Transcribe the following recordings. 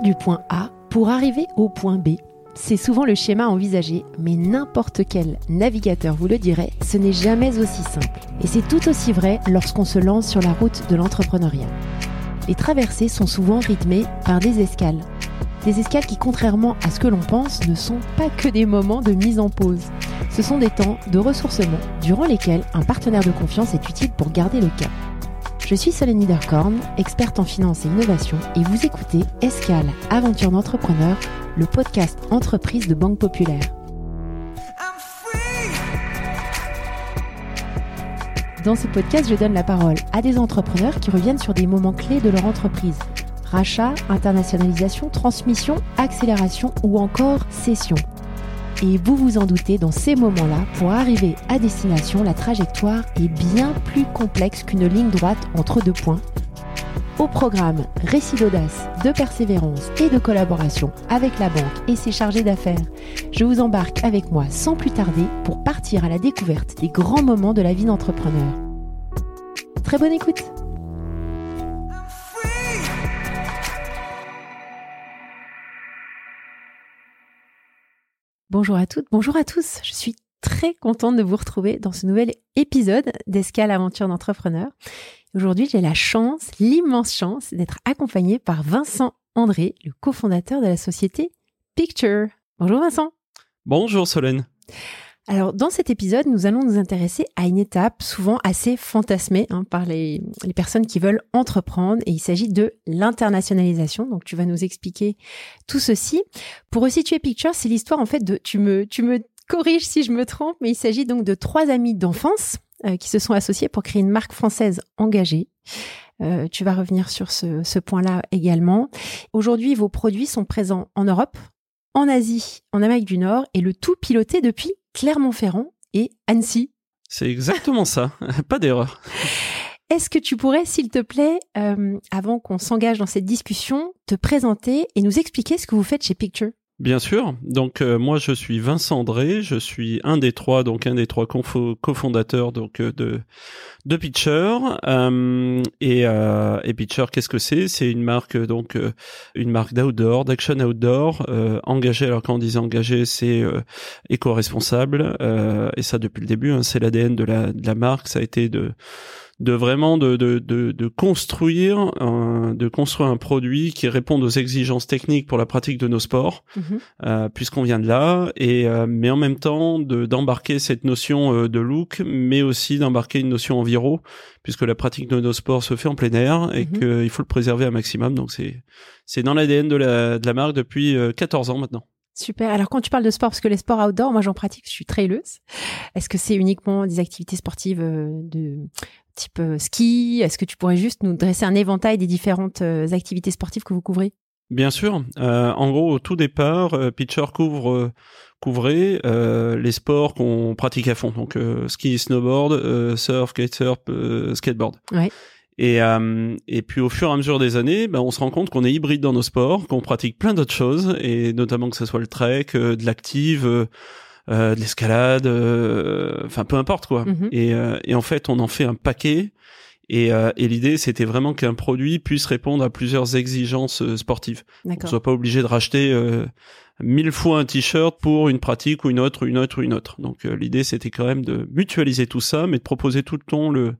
du point A pour arriver au point B. C'est souvent le schéma envisagé, mais n'importe quel navigateur vous le dirait, ce n'est jamais aussi simple. Et c'est tout aussi vrai lorsqu'on se lance sur la route de l'entrepreneuriat. Les traversées sont souvent rythmées par des escales. Des escales qui, contrairement à ce que l'on pense, ne sont pas que des moments de mise en pause. Ce sont des temps de ressourcement durant lesquels un partenaire de confiance est utile pour garder le cap. Je suis Solène Niederkorn, experte en finance et innovation, et vous écoutez Escale, aventure d'entrepreneur, le podcast entreprise de Banque Populaire. Dans ce podcast, je donne la parole à des entrepreneurs qui reviennent sur des moments clés de leur entreprise. Rachat, internationalisation, transmission, accélération ou encore cession. Et vous vous en doutez, dans ces moments-là, pour arriver à destination, la trajectoire est bien plus complexe qu'une ligne droite entre deux points. Au programme, récit d'audace, de persévérance et de collaboration avec la banque et ses chargés d'affaires. Je vous embarque avec moi sans plus tarder pour partir à la découverte des grands moments de la vie d'entrepreneur. Très bonne écoute Bonjour à toutes, bonjour à tous. Je suis très contente de vous retrouver dans ce nouvel épisode d'Escale Aventure d'entrepreneur. Aujourd'hui, j'ai la chance, l'immense chance d'être accompagnée par Vincent André, le cofondateur de la société Picture. Bonjour Vincent. Bonjour Solène. Alors, dans cet épisode, nous allons nous intéresser à une étape souvent assez fantasmée hein, par les, les, personnes qui veulent entreprendre, et il s'agit de l'internationalisation. Donc, tu vas nous expliquer tout ceci. Pour resituer Picture, c'est l'histoire en fait de, tu me, tu me corriges si je me trompe, mais il s'agit donc de trois amis d'enfance euh, qui se sont associés pour créer une marque française engagée. Euh, tu vas revenir sur ce, ce point-là également. Aujourd'hui, vos produits sont présents en Europe, en Asie, en Amérique du Nord, et le tout piloté depuis Clermont-Ferrand et Annecy. C'est exactement ça, pas d'erreur. Est-ce que tu pourrais, s'il te plaît, euh, avant qu'on s'engage dans cette discussion, te présenter et nous expliquer ce que vous faites chez Picture? Bien sûr. Donc euh, moi je suis Vincent André, je suis un des trois, donc un des trois cofondateurs donc euh, de de Pitcher. Euh, et, euh, et Pitcher, qu'est-ce que c'est? C'est une marque donc euh, une marque d'outdoor, d'action outdoor, engagée. Alors quand on dit engagée, c'est éco-responsable. et ça depuis le début, hein, c'est l'ADN de la de la marque. Ça a été de de vraiment de, de, de, de construire un, de construire un produit qui réponde aux exigences techniques pour la pratique de nos sports Mhm. euh, puisqu'on vient de là et euh, mais en même temps de d'embarquer cette notion euh, de look mais aussi d'embarquer une notion enviro puisque la pratique de nos sports se fait en plein air et Mhm. qu'il faut le préserver un maximum donc c'est c'est dans l'ADN de la de la marque depuis euh, 14 ans maintenant Super. Alors quand tu parles de sport, parce que les sports outdoor, moi j'en pratique, je suis traileuse. Est-ce que c'est uniquement des activités sportives euh, de type euh, ski? Est-ce que tu pourrais juste nous dresser un éventail des différentes euh, activités sportives que vous couvrez? Bien sûr. Euh, en gros, au tout départ, Pitcher couvre couvrait euh, les sports qu'on pratique à fond, donc euh, ski, snowboard, surf, kitesurf, skateboard. Ouais. Et euh, et puis au fur et à mesure des années, ben, on se rend compte qu'on est hybride dans nos sports, qu'on pratique plein d'autres choses, et notamment que ce soit le trek, euh, de l'active. euh, euh, de l'escalade, euh, enfin peu importe quoi. Et, euh, et en fait, on en fait un paquet. Et, euh, et l'idée, c'était vraiment qu'un produit puisse répondre à plusieurs exigences sportives. On soit pas obligé de racheter euh, mille fois un t-shirt pour une pratique ou une autre, une autre, ou une autre. Donc l'idée, c'était quand même de mutualiser tout ça, mais de proposer tout le temps le,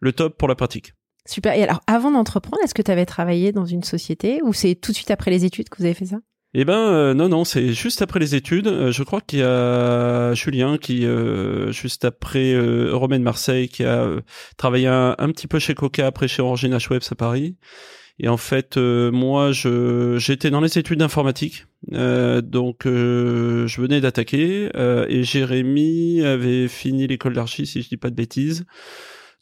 le top pour la pratique. Super. Et alors, avant d'entreprendre, est-ce que tu avais travaillé dans une société ou c'est tout de suite après les études que vous avez fait ça? Eh ben euh, non non c'est juste après les études. Euh, je crois qu'il y a Julien qui euh, juste après euh, Romain Marseille qui a travaillé un, petit peu chez Coca après chez Orange Webs à Paris. Et en fait euh, moi je j'étais dans les études d'informatique Euh, donc euh, je venais d'attaquer et Jérémy avait fini l'école d'archi si je dis pas de bêtises.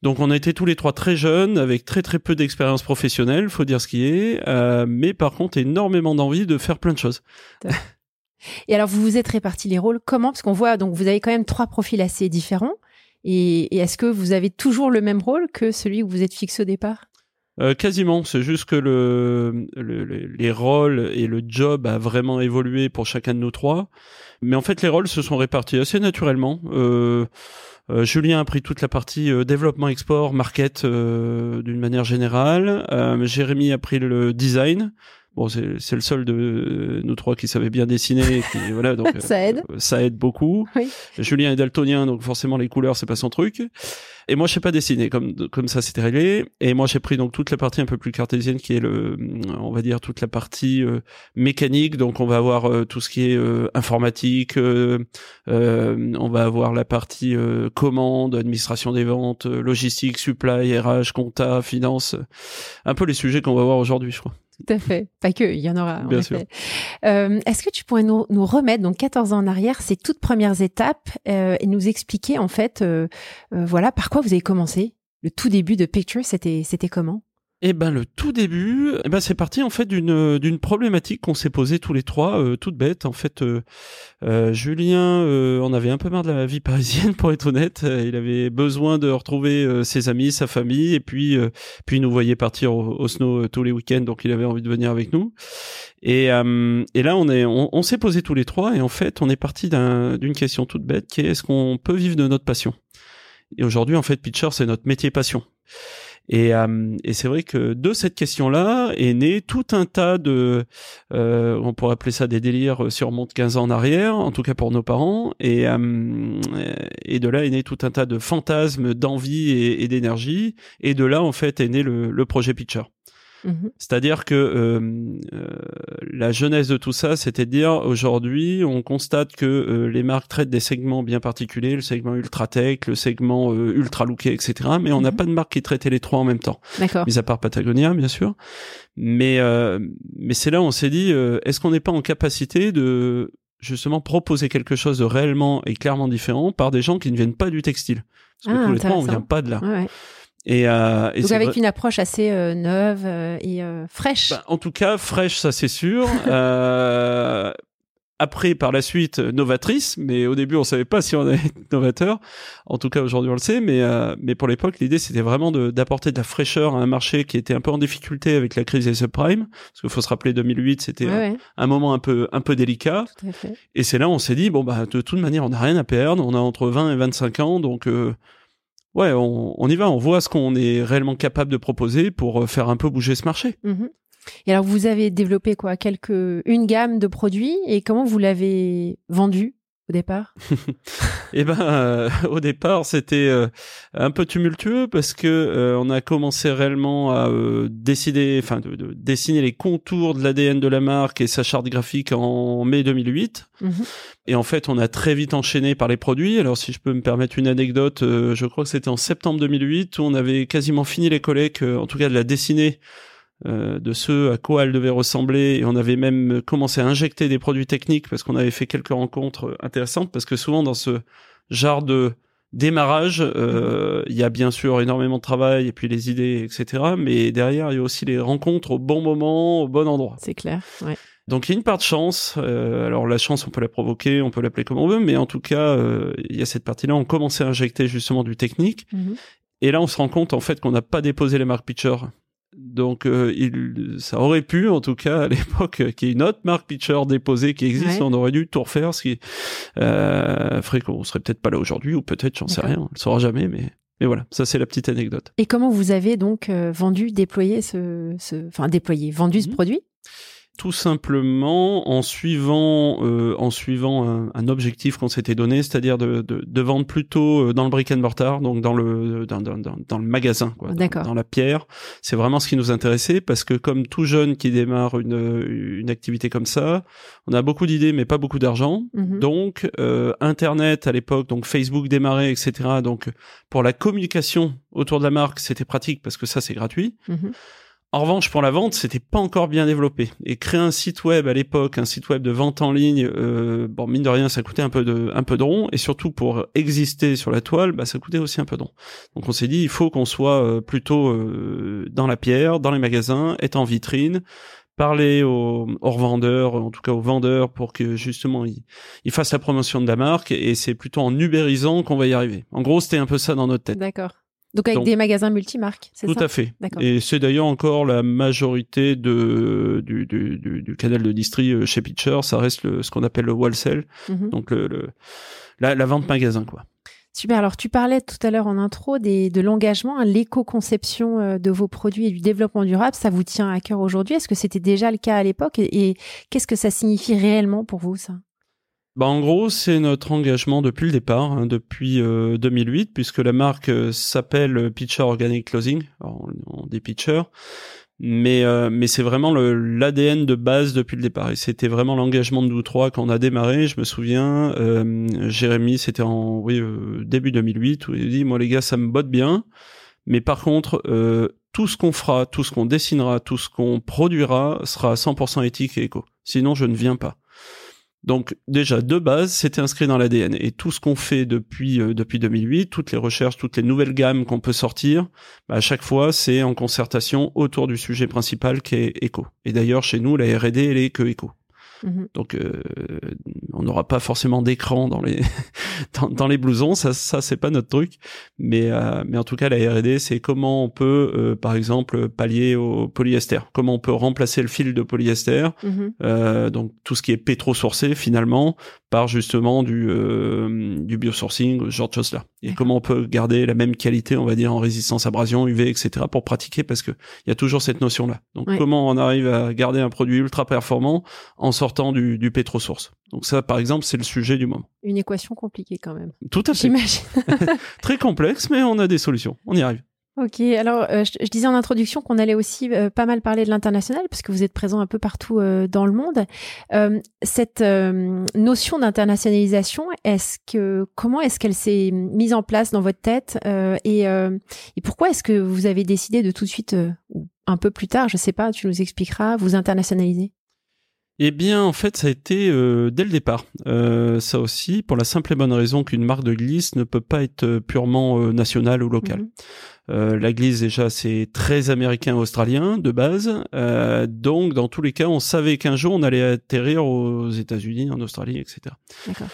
Donc on a été tous les trois très jeunes, avec très très peu d'expérience professionnelle, faut dire ce qui est, euh, mais par contre énormément d'envie de faire plein de choses. Et alors, vous vous êtes répartis les rôles comment? Parce qu'on voit, donc vous avez quand même trois profils assez différents. Et, et est-ce que vous avez toujours le même rôle que celui où vous êtes fixé au départ? Euh, quasiment, c'est juste que le, le- le- les rôles et le job a vraiment évolué pour chacun de nous trois. Mais en fait, les rôles se sont répartis assez naturellement. Euh, euh, Julien a pris toute la partie euh, développement, export, market euh, d'une manière générale. Euh, Jérémy a pris le design. Bon, c'est le seul de nous trois qui savait bien dessiner. Qui, voilà, donc ça aide. ça aide beaucoup. Oui. Julien est daltonien, donc forcément les couleurs c'est pas son truc. Et moi, je sais pas dessiner, comme comme ça c'était réglé. Et moi, j'ai pris donc toute la partie un peu plus cartésienne, qui est le, on va dire toute la partie euh, mécanique. Donc, on va avoir euh, tout ce qui est euh, informatique. on va avoir la partie commande, administration des ventes, logistique, supply, RH, compta, finance. Un peu les sujets qu'on va voir aujourd'hui, je crois. Tout à fait. Pas que, il y en aura. Bien sûr. Euh, Est-ce que tu pourrais nous, nous, remettre, donc 14 ans en arrière, ces toutes premières étapes euh, et nous expliquer en fait, euh, euh, voilà, par quoi vous avez commencé? Le tout début de Picture, c'était c'était comment? Eh ben le tout début, eh ben c'est parti en fait d'une d'une problématique qu'on s'est posée tous les trois, euh, toute bête en fait. Euh, euh, Julien, on avait un peu marre de la vie parisienne pour être honnête. il avait besoin de retrouver ses amis, sa famille, et puis puis il nous voyait partir au, snow tous les week-ends, donc il avait envie de venir avec nous. Et et là on est on, s'est posé tous les trois et en fait on est parti d'une question toute bête qui est est-ce qu'on peut vivre de notre passion? Et aujourd'hui en fait Pitcher c'est notre métier passion. Et, euh, et c'est vrai que de cette question-là est né tout un tas de, euh, on pourrait appeler ça des délires sur monte 15 ans en arrière, en tout cas pour nos parents. Et, euh, de là est né tout un tas de fantasmes, d'envie et, d'énergie. Et de là, en fait, est né le projet Pitcher. Mhm. C'est-à-dire que euh, euh, la jeunesse de tout ça, c'était de dire aujourd'hui, on constate que euh, les marques traitent des segments bien particuliers, le segment ultra tech, le segment ultra looké, etc. Mais on n'a mhm. pas de marque qui traitait les trois en même temps. D'accord. Mis à part Patagonia, bien sûr. Mais mais c'est là où on s'est dit, est-ce qu'on n'est pas en capacité de justement proposer quelque chose de réellement et clairement différent par des gens qui ne viennent pas du textile? Parce que ah, tous les trois, on vient pas de là. Ouais. Et, euh, Donc avec une approche assez euh, neuve euh, et euh, fraîche. Bah, en tout cas, fraîche, ça c'est sûr. euh, après, par la suite, novatrice, mais au début, on savait pas si on allait être novateur. En tout cas, aujourd'hui, on le sait. Mais, euh, mais pour l'époque, l'idée, c'était vraiment d'apporter de, la fraîcheur à un marché qui était un peu en difficulté avec la crise des subprimes. Parce qu'il faut se rappeler, 2008, c'était un, un, moment un peu, un peu délicat. Tout à fait. Et c'est là où on s'est dit, bon, bah, de toute manière, on n'a rien à perdre. On a entre 20 et 25 ans, donc ouais, on, y va, on voit ce qu'on est réellement capable de proposer pour euh, faire un peu bouger ce marché. Mhm. Et alors, vous avez développé quoi? Quelques, une gamme de produits et comment vous l'avez vendu? Au départ? Eh ben, euh, au départ, c'était euh, un peu tumultueux parce que euh, on a commencé réellement à décider, enfin, de, dessiner les contours de l'ADN de la marque et sa charte graphique en mai 2008. Mhm. Et en fait, on a très vite enchaîné par les produits. Alors, si je peux me permettre une anecdote, je crois que c'était en septembre 2008 où on avait quasiment fini les collègues, en tout cas de la dessiner euh, de ce à quoi elle devait ressembler. Et on avait même commencé à injecter des produits techniques parce qu'on avait fait quelques rencontres intéressantes parce que souvent dans ce genre de démarrage euh, il y a bien sûr énormément de travail et puis les idées etc mais derrière il y a aussi les rencontres au bon moment au bon endroit. C'est clair ouais. donc il y a une part de chance. Euh, alors la chance on peut la provoquer on peut l'appeler comme on veut. Mais en tout cas il y a cette partie là on commençait à injecter justement du technique. Mhm. Et là, on se rend compte en fait qu'on n'a pas déposé les marques Pitcher donc, euh, il, ça aurait pu, en tout cas, à l'époque, qu'il y ait une autre marque pitcher déposée qui existe. On aurait dû tout refaire, ce qui euh, ferait qu'on serait peut-être pas là aujourd'hui, ou peut-être, j'en sais rien, on le saura jamais, mais. Mais voilà, ça c'est la petite anecdote. Et comment vous avez donc euh, vendu, déployé ce, ce, enfin déployé, vendu ce mhm. produit? Tout simplement en suivant euh, en suivant un, un objectif qu'on s'était donné, c'est-à-dire de, de, de, vendre plutôt euh, dans le brick and mortar, donc dans le dans, dans, dans le magasin, quoi, dans, dans, la pierre. C'est vraiment ce qui nous intéressait parce que comme tout jeune qui démarre une une activité comme ça, on a beaucoup d'idées mais pas beaucoup d'argent. Mhm. Donc euh, Internet à l'époque, donc Facebook démarrait, etc. Donc pour la communication autour de la marque, c'était pratique parce que ça c'est gratuit. Mhm. En revanche, pour la vente, c'était pas encore bien développé. Et créer un site web à l'époque, un site web de vente en ligne, euh, bon mine de rien, ça coûtait un peu de un peu de rond. Et surtout pour exister sur la toile, bah ça coûtait aussi un peu de rond. Donc on s'est dit, il faut qu'on soit euh, plutôt euh, dans la pierre, dans les magasins, être en vitrine, parler aux, revendeurs, en tout cas aux vendeurs, pour que justement ils, ils fassent la promotion de la marque. Et c'est plutôt en ubérisant qu'on va y arriver. En gros, c'était un peu ça dans notre tête. D'accord. Donc avec des magasins multimarques, c'est ça Tout à fait. Et c'est d'ailleurs encore la majorité de du, du, du, canal de distri euh, chez Pitcher, ça reste le, ce qu'on appelle le wholesale, mhm. donc le, le la, la, vente magasin quoi. Super. Alors, tu parlais tout à l'heure en intro des, de l'engagement, hein, l'éco-conception euh, de vos produits et du développement durable. Ça vous tient à cœur aujourd'hui? Est-ce que c'était déjà le cas à l'époque? Et, qu'est-ce que ça signifie réellement pour vous, ça? Bah en gros, c'est notre engagement depuis le départ, hein, depuis 2008, euh, puisque la marque euh, s'appelle Pitcher Organic Clothing, on, dit Pitcher, mais euh, mais c'est vraiment l'ADN de base depuis le départ. Et c'était vraiment l'engagement de nous trois quand on a démarré. Je me souviens euh, Jérémy c'était en oui euh, début 2008 où il dit moi les gars ça me botte bien mais par contre euh, tout ce qu'on fera tout ce qu'on dessinera tout ce qu'on produira sera 100% éthique et éco. Sinon je ne viens pas donc déjà de base, c'était inscrit dans l'ADN et tout ce qu'on fait depuis euh, depuis 2008, toutes les recherches, toutes les nouvelles gammes qu'on peut sortir, bah, à chaque fois c'est en concertation autour du sujet principal qui est éco. Et d'ailleurs chez nous la R&D elle est que éco. Mhm. Donc, euh, on n'aura pas forcément d'écran dans les dans, les blousons, ça, ça c'est pas notre truc. Mais euh, mais en tout cas, la R&D, c'est comment on peut, euh, par exemple, pallier au polyester. Comment on peut remplacer le fil de polyester. Mhm. donc tout ce qui est pétro-sourcé finalement par justement du du biosourcing, ce genre de choses là. Et comment on peut garder la même qualité, on va dire, en résistance abrasion, UV, etc. pour pratiquer parce que il y a toujours cette notion là. Donc comment on arrive à garder un produit ultra performant en sortant du, du pétrosource? Donc ça, par exemple, c'est le sujet du moment. Une équation compliquée quand même. Tout à fait. J'imagine. Très complexe, mais on a des solutions. On y arrive. Ok, alors euh, je, disais en introduction qu'on allait aussi euh, pas mal parler de l'international parce que vous êtes présent un peu partout euh, dans le monde. cette notion d'internationalisation, est-ce que comment est-ce qu'elle s'est mise en place dans votre tête et, et pourquoi est-ce que vous avez décidé de tout de suite ou un peu plus tard, je sais pas, tu nous expliqueras, vous internationaliser? Eh bien, en fait, ça a été euh, dès le départ. Euh, ça aussi, pour la simple et bonne raison qu'une marque de glisse ne peut pas être euh, purement nationale ou locale. Mhm. la glisse, déjà, c'est très américain-australien de base. donc, dans tous les cas, on savait qu'un jour, on allait atterrir aux États-Unis, en Australie, etc. D'accord.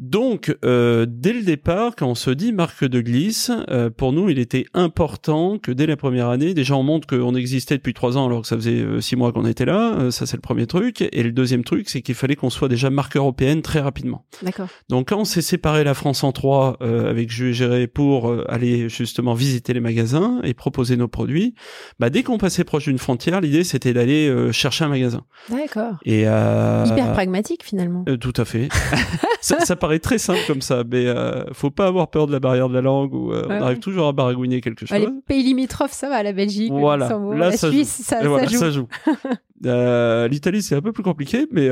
Donc, euh, dès le départ, quand on se dit marque de glisse, euh, pour nous, il était important que dès la première année, déjà on montre qu'on existait depuis trois ans alors que ça faisait euh, six mois qu'on était là. ça, c'est le premier truc. Et le deuxième truc, c'est qu'il fallait qu'on soit déjà marque européenne très rapidement. D'accord. Donc, quand on s'est séparé la France en trois avec Jules et Géré pour aller justement visiter les magasins et proposer nos produits, bah dès qu'on passait proche d'une frontière, l'idée c'était d'aller chercher un magasin. D'accord. Et hyper pragmatique finalement. tout à fait. ça, ça très simple comme ça, mais euh, faut pas avoir peur de la barrière de la langue ou euh, on arrive toujours à baragouiner quelque chose. les pays limitrophes, ça va, la Belgique, voilà. la ça Suisse, ça, ça, joue. Euh, L'Italie, c'est un peu plus compliqué, mais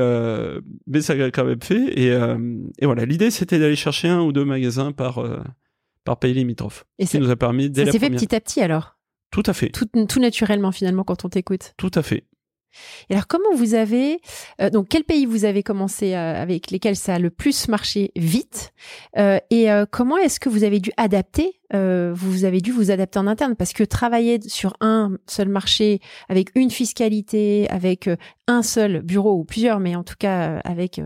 mais ça a quand même fait. Et, et voilà, l'idée c'était d'aller chercher un ou deux magasins par par pays limitrophe. Et ça nous a permis. ça s'est fait petit à petit alors? Tout à fait. Tout, tout naturellement finalement quand on t'écoute? Tout à fait. Et alors, comment vous avez euh, donc quels pays vous avez commencé euh, avec lesquels ça a le plus marché vite euh, et comment est-ce que vous avez dû adapter Vous avez dû vous adapter en interne? Parce que travailler sur un seul marché avec une fiscalité, avec un seul bureau ou plusieurs, mais en tout cas avec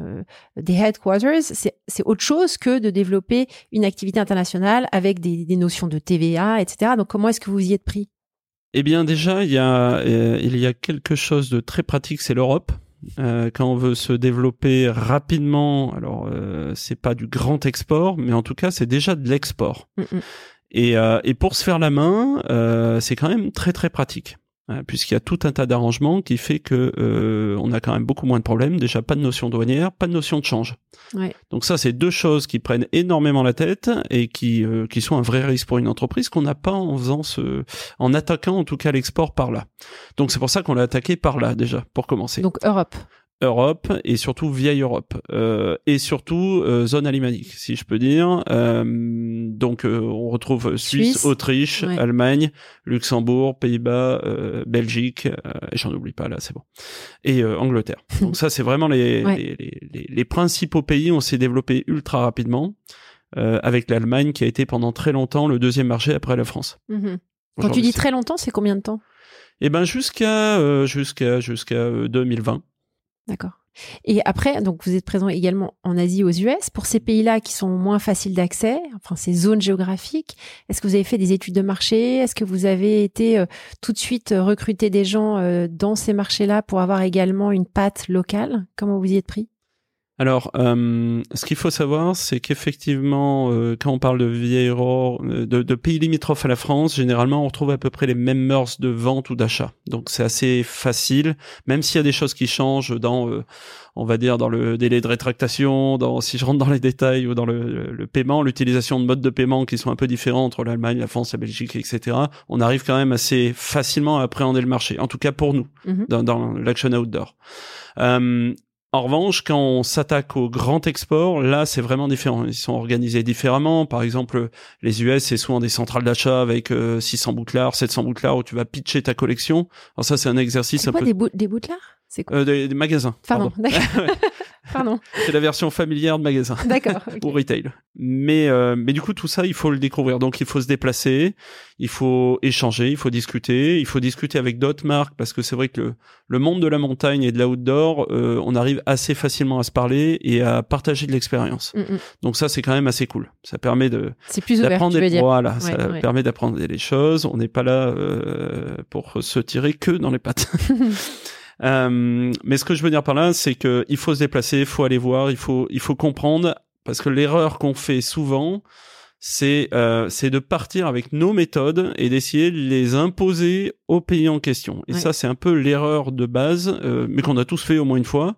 des headquarters, c'est autre chose que de développer une activité internationale avec des, des notions de TVA, etc. Donc, comment est-ce que vous y êtes pris? Eh bien déjà, il y a euh, il y a quelque chose de très pratique, c'est l'Europe. Euh, quand on veut se développer rapidement, alors euh, c'est pas du grand export, mais en tout cas c'est déjà de l'export. Mm, mm. Et, euh, et pour se faire la main, c'est quand même très très pratique. Hein, puisqu'il y a tout un tas d'arrangements qui fait que euh, on a quand même beaucoup moins de problèmes. Déjà, pas de notion douanière, pas de notion de change. Ouais. Donc ça, c'est deux choses qui prennent énormément la tête et qui euh, qui sont un vrai risque pour une entreprise qu'on n'a pas en faisant ce, en attaquant en tout cas l'export par là. Donc c'est pour ça qu'on l'a attaqué par là déjà pour commencer. Donc Europe. Europe et surtout vieille Europe euh, et surtout euh, zone alémanique si je peux dire. Euh, donc euh, on retrouve Suisse, Autriche Allemagne Luxembourg Pays-Bas euh, Belgique et j'en oublie pas là c'est bon. Et Angleterre. Donc ça c'est vraiment les, les, les, les, principaux pays où on s'est développé ultra rapidement avec l'Allemagne qui a été pendant très longtemps le deuxième marché après la France. Mhm. quand tu dis très longtemps c'est combien de temps? Eh ben jusqu'à jusqu'à jusqu'à 2020 D'accord. Et après, donc vous êtes présent également en Asie, aux US. Pour ces pays-là qui sont moins faciles d'accès, enfin ces zones géographiques, est-ce que vous avez fait des études de marché? Est-ce que vous avez été euh, tout de suite euh, recruter des gens euh, dans ces marchés-là pour avoir également une patte locale? Comment vous y êtes pris? Alors, euh, ce qu'il faut savoir, c'est qu'effectivement, euh, quand on parle de vieilles de, de, pays limitrophes à la France, généralement, on retrouve à peu près les mêmes mœurs de vente ou d'achat. Donc, c'est assez facile, même s'il y a des choses qui changent dans, euh, on va dire, dans le délai de rétractation, dans si je rentre dans les détails ou dans le, le paiement, l'utilisation de modes de paiement qui sont un peu différents entre l'Allemagne, la France, la Belgique, etc. On arrive quand même assez facilement à appréhender le marché, en tout cas pour nous, mm-hmm. dans, dans l'action outdoor. Euh, en revanche, quand on s'attaque au grand export, là, c'est vraiment différent. Ils sont organisés différemment. Par exemple, les US, c'est souvent des centrales d'achat avec 600 euh, bouclards, 700 bouclards où tu vas pitcher ta collection. Alors ça, c'est un exercice un peu... des, des bouclards? C'est quoi? Euh, des, magasins. Pardon. pardon. Pardon. C'est la version familière de magasin. D'accord. Ou retail. Mais euh, mais du coup tout ça il faut le découvrir. Donc il faut se déplacer, il faut échanger, il faut discuter, il faut discuter avec d'autres marques parce que c'est vrai que le, le monde de la montagne et de l'outdoor, euh, on arrive assez facilement à se parler et à partager de l'expérience. Mm, mm. Donc ça c'est quand même assez cool. Ça permet de veux dire. voilà, ça permet d'apprendre des choses. On n'est pas là euh, pour se tirer que dans les pattes. Euh, mais ce que je veux dire par là, c'est que il faut se déplacer, il faut aller voir, il faut il faut comprendre parce que l'erreur qu'on fait souvent, c'est euh, c'est de partir avec nos méthodes et d'essayer de les imposer au pays en question. Et ça, c'est un peu l'erreur de base, euh, mais qu'on a tous fait au moins une fois.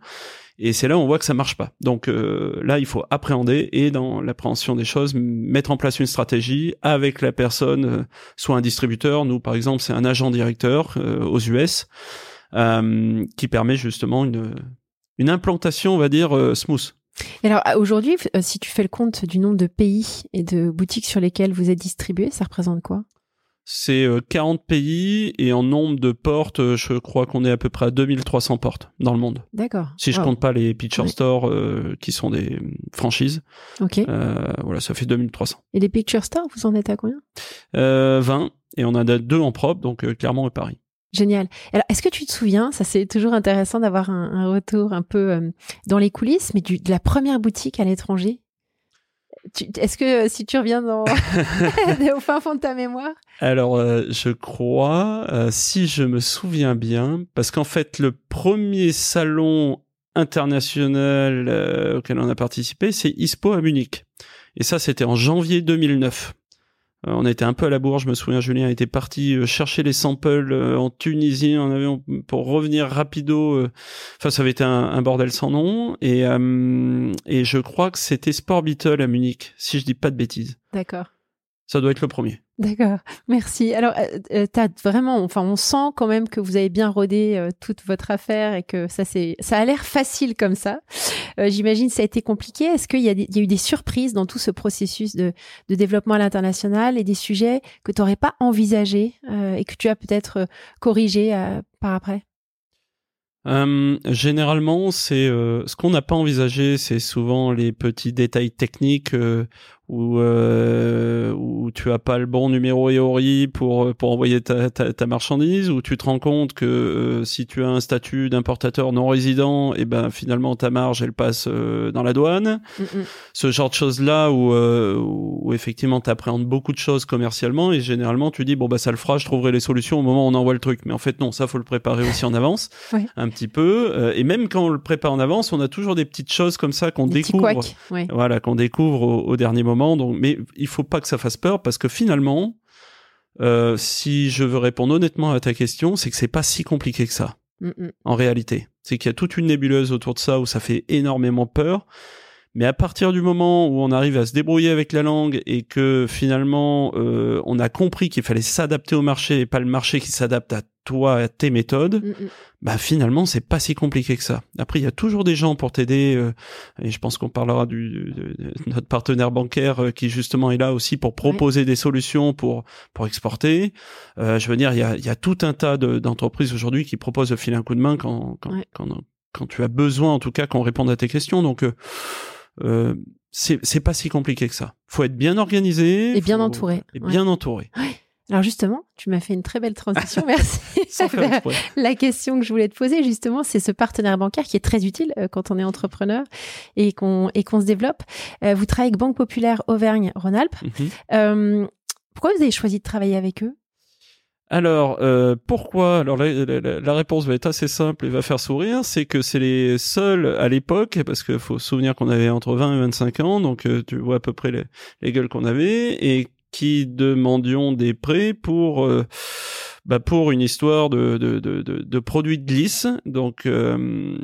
Et c'est là où on voit que ça marche pas. Donc euh, là, il faut appréhender et dans l'appréhension des choses, mettre en place une stratégie avec la personne, euh, soit un distributeur. Nous, par exemple, c'est un agent directeur euh, aux US euh, qui permet justement une, une implantation, on va dire, euh, smooth. Et alors aujourd'hui, euh, si tu fais le compte du nombre de pays et de boutiques sur lesquelles vous êtes distribué, ça représente quoi? C'est 40 pays et en nombre de portes, je crois qu'on est à peu près à 2300 portes dans le monde. D'accord. Si je compte pas les Picture Store qui sont des franchises. Ok. voilà, ça fait 2300. Et les Picture Store, vous en êtes à combien? 20 et on en a deux en propre, donc Clermont et Paris. Génial. Alors, est-ce que tu te souviens, ça c'est toujours intéressant d'avoir un, retour un peu euh, dans les coulisses, mais du, de la première boutique à l'étranger? Est-ce que euh, si tu reviens dans, au fin fond de ta mémoire? Alors, euh, je crois, si je me souviens bien, parce qu'en fait, le premier salon international auquel on a participé, c'est ISPO à Munich. Et ça, c'était en janvier 2009. Euh, on était un peu à la bourre, je me souviens, Julien était parti euh, chercher les samples euh, en Tunisie en avion pour revenir rapido. Enfin, ça avait été un, bordel sans nom. Et, et je crois que c'était Sport Beetle à Munich, si je dis pas de bêtises. D'accord. Ça doit être le premier. D'accord, merci. Alors, euh, euh as vraiment, enfin, on sent quand même que vous avez bien rodé euh, toute votre affaire et que ça c'est, ça a l'air facile comme ça. Euh, J'imagine ça a été compliqué. Est-ce qu'il y, y, a eu des surprises dans tout ce processus de, de développement à l'international et des sujets que tu n'aurais pas envisagés euh, et que tu as peut-être corrigé par après? Euh, généralement, c'est ce qu'on n'a pas envisagé, c'est souvent les petits détails techniques euh, où tu as pas le bon numéro EORI pour pour envoyer ta, ta, ta, marchandise, où tu te rends compte que euh, si tu as un statut d'importateur non résident, et eh ben finalement ta marge elle passe euh, dans la douane. Ce genre de choses là où euh, où effectivement tu appréhendes beaucoup de choses commercialement et généralement tu dis bon bah ça le fera, je trouverai les solutions au moment où on envoie le truc. Mais en fait non, ça faut le préparer aussi en avance, un petit peu. et même quand on le prépare en avance, on a toujours des petites choses comme ça qu'on découvre, voilà, qu'on découvre au, au dernier moment donc, mais il faut pas que ça fasse peur parce que finalement, euh, si je veux répondre honnêtement à ta question, c'est que c'est pas si compliqué que ça. Mm, mm. En réalité, c'est qu'il y a toute une nébuleuse autour de ça où ça fait énormément peur. Mais à partir du moment où on arrive à se débrouiller avec la langue et que finalement euh, on a compris qu'il fallait s'adapter au marché et pas le marché qui s'adapte à toi, tes méthodes, mm, mm. bah finalement c'est pas si compliqué que ça. Après il y a toujours des gens pour t'aider euh, et je pense qu'on parlera du de, notre partenaire bancaire euh, qui justement est là aussi pour proposer des solutions pour pour exporter. Euh, je veux dire il y a, y a tout un tas d'entreprises aujourd'hui qui proposent de filer un coup de main quand quand, quand quand tu as besoin en tout cas qu'on réponde à tes questions. Donc euh, euh, c'est pas si compliqué que ça. Faut être bien organisé et bien entouré. Et bien entouré. Alors justement, tu m'as fait une très belle transition, merci. la question que je voulais te poser justement, c'est ce partenaire bancaire qui est très utile euh, quand on est entrepreneur et qu'on et qu'on se développe. Euh, vous travaillez avec Banque Populaire Auvergne-Rhône-Alpes. Mhm. pourquoi vous avez choisi de travailler avec eux? Alors, euh, pourquoi? Alors, la, réponse va être assez simple et va faire sourire. C'est que c'est les seuls à l'époque, parce qu'il faut se souvenir qu'on avait entre 20 et 25 ans, donc euh, tu vois à peu près les, les gueules qu'on avait, et qui demandions des prêts pour euh, bah pour une histoire de, de, de, de, produits de glisse. Donc, euh,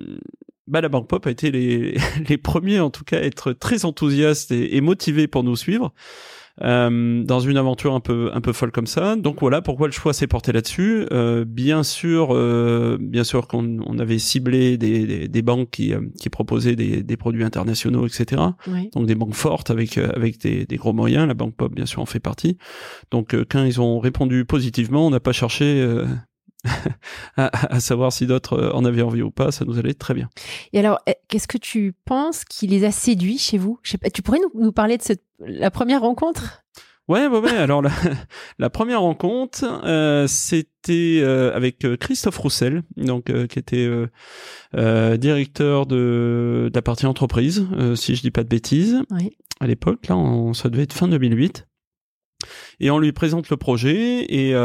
bah, la Banque Pop a été les, les premiers, en tout cas, à être très enthousiastes et, et motivés pour nous suivre. Euh, dans une aventure un peu un peu folle comme ça. Donc voilà pourquoi le choix s'est porté là-dessus. Euh, bien sûr, euh, bien sûr qu'on on avait ciblé des, des, des banques qui, euh, qui proposaient des, des produits internationaux, etc. Donc des banques fortes avec euh, avec des, des, gros moyens. La banque Pop bien sûr en fait partie. Donc quand ils ont répondu positivement, on n'a pas cherché à, savoir si d'autres euh, en avaient envie ou pas, ça nous allait très bien. Et alors, eh, qu'est-ce que tu penses qui les a séduits chez vous? Je sais pas, Tu pourrais nous, parler de cette, la première rencontre? Ouais, ouais, ouais. Alors la, première rencontre, euh, c'était euh, avec Christophe Roussel, donc qui était directeur de, de, la partie entreprise, si je dis pas de bêtises, à l'époque. Là, on, ça devait être fin 2008. Et on lui présente le projet et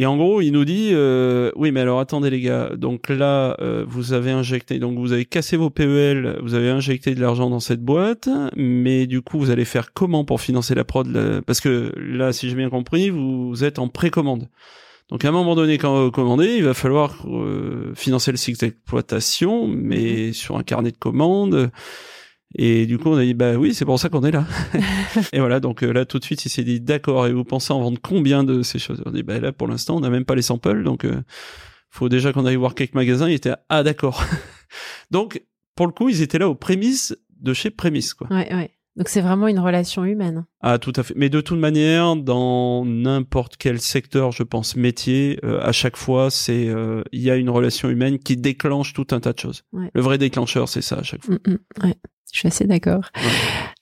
et en gros, il nous dit euh, oui, mais alors attendez les gars. Donc là, euh, vous avez injecté, donc vous avez cassé vos PEL, vous avez injecté de l'argent dans cette boîte, mais du coup, vous allez faire comment pour financer la prod Parce que là, si j'ai bien compris, vous êtes en précommande. Donc à un moment donné, quand vous commandez, il va falloir euh, financer le cycle d'exploitation, mais mhm. sur un carnet de commandes. Et du coup, on a dit, bah oui, c'est pour ça qu'on est là. et voilà, donc euh, là, tout de suite, il s'est dit, d'accord, et vous pensez en vendre combien de ces choses? On dit, bah là, pour l'instant, on n'a même pas les samples, donc euh, faut déjà qu'on aille voir quelques magasins. Il était, ah d'accord. donc, pour le coup, ils étaient là aux prémices de chez Prémices, quoi. Ouais, ouais. Donc c'est vraiment une relation humaine. Ah tout à fait. Mais de toute manière, dans n'importe quel secteur, je pense métier, euh, à chaque fois, c'est il y a une relation humaine qui déclenche tout un tas de choses. Le vrai déclencheur, c'est ça à chaque fois. Mm, mm, ouais. Je suis assez d'accord.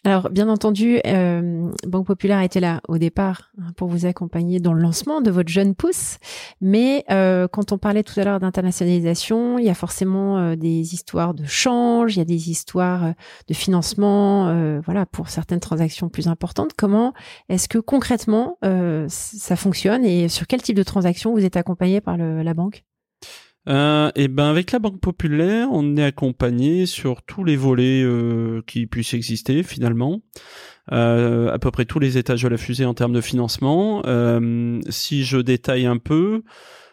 Alors, bien entendu, euh, Banque Populaire était là au départ hein, pour vous accompagner dans le lancement de votre jeune pousse. Mais euh, quand on parlait tout à l'heure d'internationalisation, il y a forcément euh, des histoires de change, il y a des histoires euh, de financement, euh, voilà, pour certaines transactions plus importantes. Comment est-ce que concrètement ça fonctionne et sur quel type de transaction vous êtes accompagné par le, la banque? Euh, et ben avec la Banque Populaire, on est accompagné sur tous les volets euh, qui puissent exister finalement. Euh, à peu près tous les étages de la fusée en termes de financement. Euh, si je détaille un peu,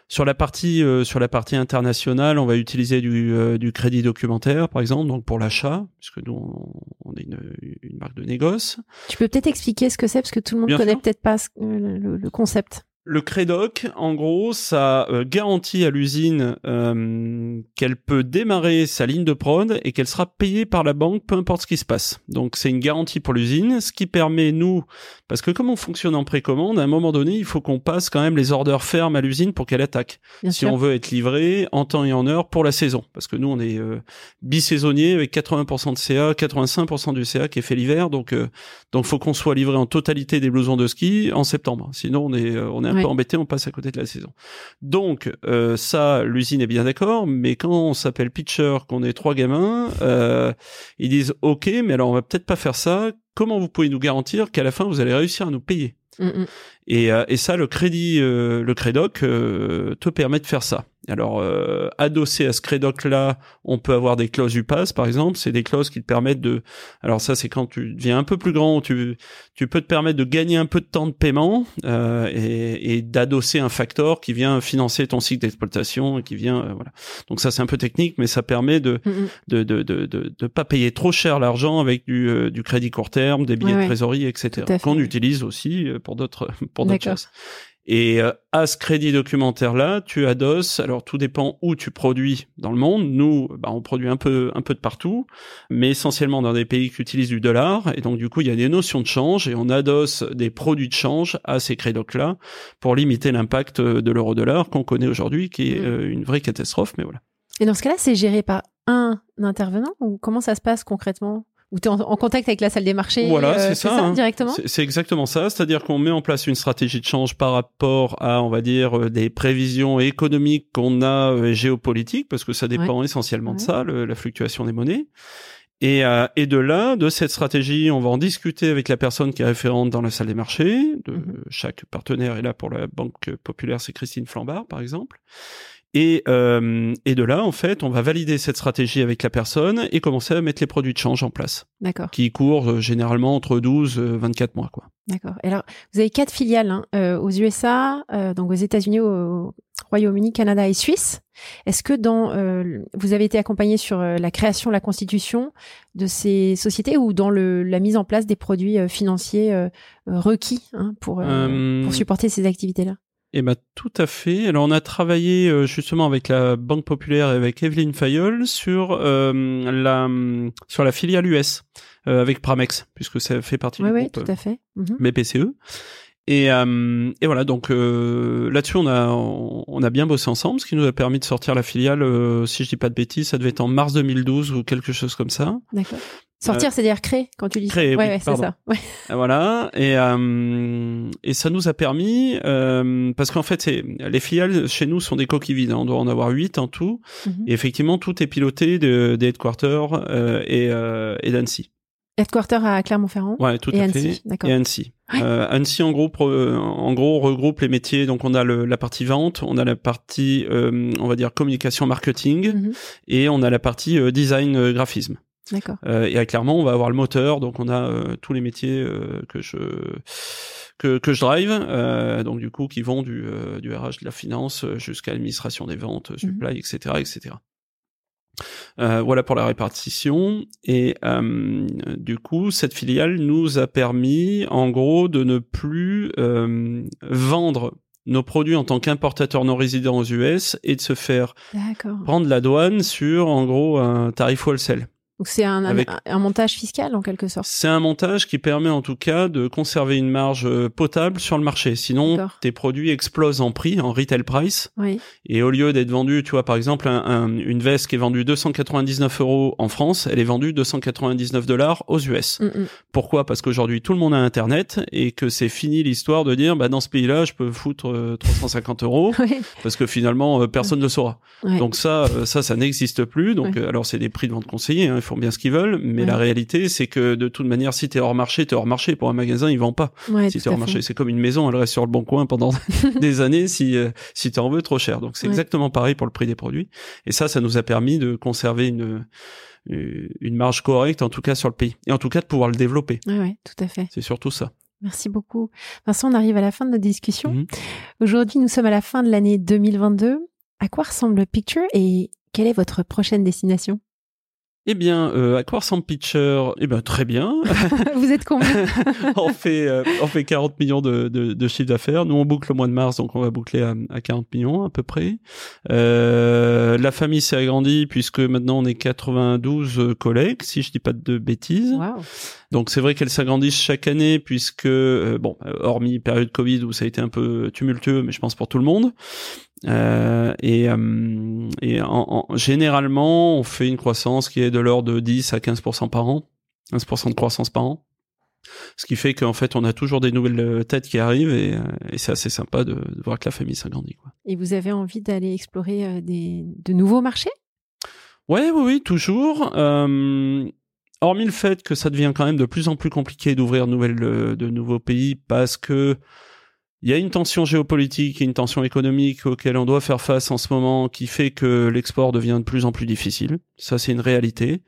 sur la partie euh, sur la partie internationale, on va utiliser du, euh, du crédit documentaire, par exemple, donc pour l'achat, puisque nous on, est une, une, marque de négoce. Tu peux peut-être expliquer ce que c'est, parce que tout le monde connaît peut-être pas le, le concept. Le Crédoc, en gros, ça euh, garantit à l'usine euh, qu'elle peut démarrer sa ligne de prod et qu'elle sera payée par la banque, peu importe ce qui se passe. Donc c'est une garantie pour l'usine, ce qui permet nous, parce que comme on fonctionne en précommande, à un moment donné, il faut qu'on passe quand même les orders fermes à l'usine pour qu'elle attaque. si on veut être livré en temps et en heure pour la saison, parce que nous on est euh, bisaisonnier avec 80% de CA, 85% du CA qui est fait l'hiver, donc euh, donc faut qu'on soit livré en totalité des blousons de ski en septembre. Sinon on est on est peu embêté, on passe à côté de la saison. Donc euh, ça, l'usine est bien d'accord, mais quand on s'appelle pitcher, qu'on est trois gamins, euh, ils disent ok, mais alors on va peut-être pas faire ça. Comment vous pouvez nous garantir qu'à la fin vous allez réussir à nous payer? Mm, mm. Et, euh, et, ça, le crédit, le Crédoc te permet de faire ça. Alors, euh, adossé à ce crédoc-là, on peut avoir des clauses UPAS, par exemple. C'est des clauses qui te permettent de... Alors ça, c'est quand tu deviens un peu plus grand, tu, tu peux te permettre de gagner un peu de temps de paiement euh, et, et d'adosser un facteur qui vient financer ton cycle d'exploitation et qui vient... Euh, voilà. Donc ça, c'est un peu technique, mais ça permet de de, de, de, de, de, pas payer trop cher l'argent avec du, euh, du crédit court terme, des billets de trésorerie, etc. Qu'on utilise aussi euh, pour d'autres pour d'autres choses. Et euh, à ce crédit documentaire-là, tu adosses. Alors tout dépend où tu produis dans le monde. Nous, bah, on produit un peu, un peu de partout, mais essentiellement dans des pays qui utilisent du dollar. Et donc du coup, il y a des notions de change et on adosse des produits de change à ces crédocs-là pour limiter l'impact de l'euro-dollar qu'on connaît aujourd'hui, qui est mmh. euh, une vraie catastrophe. Mais voilà. Et dans ce cas-là, c'est géré par un intervenant ou comment ça se passe concrètement? Ou tu es en, contact avec la salle des marchés Voilà, euh, c'est ça, hein. directement? C'est exactement ça, c'est-à-dire qu'on met en place une stratégie de change par rapport à, on va dire, euh, des prévisions économiques qu'on a euh, géopolitiques, parce que ça dépend essentiellement de ça, la fluctuation des monnaies. Et, euh, et de là, de cette stratégie, on va en discuter avec la personne qui est référente dans la salle des marchés. De, Mhm. Chaque partenaire est là pour la Banque Populaire, c'est Christine Flambard, par exemple. Et, euh, et de là, en fait, on va valider cette stratégie avec la personne et commencer à mettre les produits de change en place, D'accord, qui courent euh, généralement entre 12 et 24 mois. Quoi. d'accord. Et alors, vous avez quatre filiales hein, euh, aux USA, euh, donc aux États-Unis, au Royaume-Uni, Canada et Suisse. Est-ce que dans euh, vous avez été accompagné sur la création, la constitution de ces sociétés ou dans le, la mise en place des produits financiers requis hein, pour, pour supporter ces activités-là? Eh ben tout à fait. Alors on a travaillé euh, justement avec la Banque Populaire et avec Evelyne Fayol sur euh, la sur la filiale US euh, avec Pramex puisque ça fait partie Oui, du oui, groupe tout à fait. Mhm. BPCE. Et, euh, et voilà, donc euh, là-dessus, on a, on a bien bossé ensemble, ce qui nous a permis de sortir la filiale, euh, si je dis pas de bêtises, ça devait être en mars 2012 ou quelque chose comme ça. D'accord. Sortir, c'est-à-dire créer quand tu dis. Euh, créer, ouais, oui, ouais, c'est ça. Ouais. Voilà, et, euh, et ça nous a permis, euh, parce qu'en fait, les filiales chez nous sont des coquilles vides, hein, on doit en avoir huit en tout, Mhm. et effectivement, tout est piloté de, des headquarters euh, et, euh, et d'Annecy. Headquarter à Clermont-Ferrand. Ouais, tout Et à Annecy, fait. Et Annecy. Ouais. Euh, Annecy, en gros, pro- euh, en gros, regroupe les métiers. Donc, on a le, la partie vente, on a la partie, euh, on va dire, communication marketing, Mhm. et on a la partie euh, design euh, graphisme. D'accord. Euh, et clairement, on va avoir le moteur. Donc, on a euh, tous les métiers euh, que je que, que je drive. euh, donc, du coup, qui vont du, euh, du RH, de la finance euh, jusqu'à l'administration des ventes, Mhm. supply, etc., etc. Euh, voilà pour la répartition. Et euh, du coup, cette filiale nous a permis, en gros, de ne plus euh, vendre nos produits en tant qu'importateur non résident aux US et de se faire prendre la douane sur, en gros, un tarif wholesale. Donc c'est un, un- Avec- un montage fiscal en quelque sorte. C'est un montage qui permet en tout cas de conserver une marge euh, potable sur le marché. Sinon, tes produits explosent en prix, en retail price. Oui. Et au lieu d'être vendu, tu vois, par exemple, un- un- une veste qui est vendue 299 euros en France, elle est vendue 299 dollars aux US. Mm, mm. Pourquoi? Parce qu'aujourd'hui, tout le monde a Internet et que c'est fini l'histoire de dire, bah, dans ce pays-là, je peux foutre euh, 350 euros Oui. parce que finalement, euh, personne ne le saura. Donc ça, euh, ça, ça n'existe plus. Donc, euh, alors c'est des prix de vente conseillés, hein, font bien ce qu'ils veulent, mais Ouais. la réalité, c'est que de toute manière, si t'es hors marché, t'es hors marché. Pour un magasin, ils vendent pas. Ouais, si t'es hors marché, c'est comme une maison, elle reste sur le bon coin pendant des années si euh, si t'en veux trop cher. Donc c'est Ouais. exactement pareil pour le prix des produits. Et ça, ça nous a permis de conserver une euh, une marge correcte, en tout cas sur le pays, et en tout cas de pouvoir le développer. Ouais, ouais, tout à fait. C'est surtout ça. Merci beaucoup. Vincent, on arrive à la fin de notre discussion. Mhm. Aujourd'hui, nous sommes à la fin de l'année 2022. À quoi ressemble Picture et quelle est votre prochaine destination? Eh bien, euh, à quoi ressemble Pitcher? Eh bien, très bien. Vous êtes combien? On fait euh, on fait 40 millions de, de, de chiffre d'affaires. Nous on boucle le mois de mars, donc on va boucler à, à 40 millions à peu près. Euh, la famille s'est agrandie puisque maintenant on est 92 collègues, si je dis pas de bêtises. Waouh. Donc c'est vrai qu'elles s'agrandissent chaque année puisque euh, bon, euh, hormis période Covid où ça a été un peu tumultueux, mais je pense pour tout le monde. Euh, et euh, et en, en- généralement on fait une croissance qui est de l'ordre de 10 à 15% par an, 15% de croissance par an. Ce qui fait qu'en fait, on a toujours des nouvelles euh, têtes qui arrivent et, euh, et c'est assez sympa de, de voir que la famille s'agrandit. Et vous avez envie d'aller explorer euh, des, de nouveaux marchés? Ouais, oui, oui, toujours. Euh, hormis le fait que ça devient quand même de plus en plus compliqué d'ouvrir de, de nouveaux pays parce que il y a une tension géopolitique et une tension économique auquel on doit faire face en ce moment qui fait que l'export devient de plus en plus difficile. Ça, c'est une réalité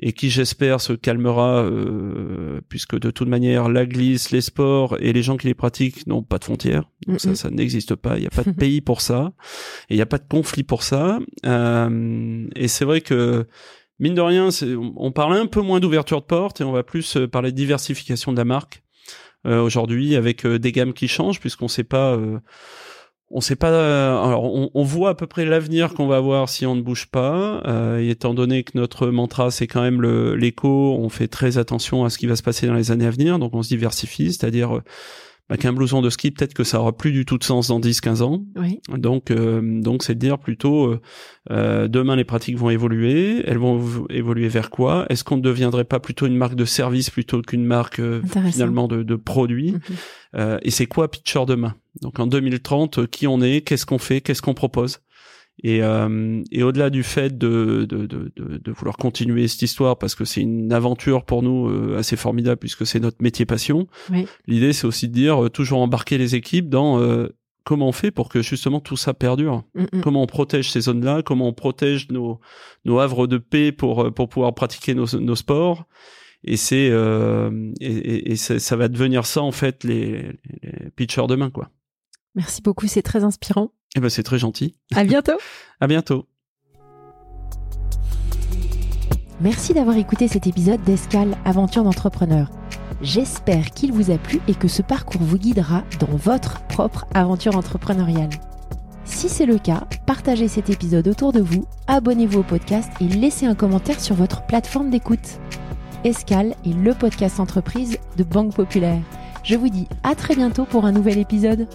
et qui, j'espère, se calmera euh, puisque de toute manière, la glisse, les sports et les gens qui les pratiquent n'ont pas de frontières. Donc ça, ça n'existe pas. Il n'y a pas de pays pour ça et il n'y a pas de conflit pour ça. Euh, et c'est vrai que mine de rien, on parle un peu moins d'ouverture de porte et on va plus euh, parler de diversification de la marque aujourd'hui avec euh, des gammes qui changent puisqu'on sait pas. euh, on sait pas. euh, alors, on, on voit à peu près l'avenir qu'on va avoir si on ne bouge pas. Euh, étant donné que notre mantra c'est quand même l'éco, on fait très attention à ce qui va se passer dans les années à venir. Donc, on se diversifie, c'est-à-dire euh, bah, qu'un blouson de ski, peut-être que ça aura plus du tout de sens dans 10-15 ans. Oui. Donc, euh, donc c'est de dire plutôt euh, euh, demain les pratiques vont évoluer. Elles vont évoluer vers quoi? Est-ce qu'on ne deviendrait pas plutôt une marque de service plutôt qu'une marque euh, finalement de, de produits Mhm. Euh, Et c'est quoi Pitcher demain? Donc en 2030, euh, qui on est? Qu'est-ce qu'on fait? Qu'est-ce qu'on propose? Et, euh, et au-delà du fait de, de, de, de, vouloir continuer cette histoire, parce que c'est une aventure pour nous euh, assez formidable, puisque c'est notre métier passion, l'idée c'est aussi de dire, euh, toujours embarquer les équipes dans comment on fait pour que justement tout ça perdure mm, mm. Comment on protège ces zones-là Comment on protège nos, nos havres de paix pour, pour pouvoir pratiquer nos, nos sports et c'est et, et, ça va devenir ça en fait les, les pitchers demain quoi. Merci beaucoup, c'est très inspirant. Eh ben, c'est très gentil. À bientôt. à bientôt. Merci d'avoir écouté cet épisode d'Escale Aventure d'entrepreneur. J'espère qu'il vous a plu et que ce parcours vous guidera dans votre propre aventure entrepreneuriale. Si c'est le cas, partagez cet épisode autour de vous, abonnez-vous au podcast et laissez un commentaire sur votre plateforme d'écoute. Escale est le podcast entreprise de Banque Populaire. Je vous dis à très bientôt pour un nouvel épisode.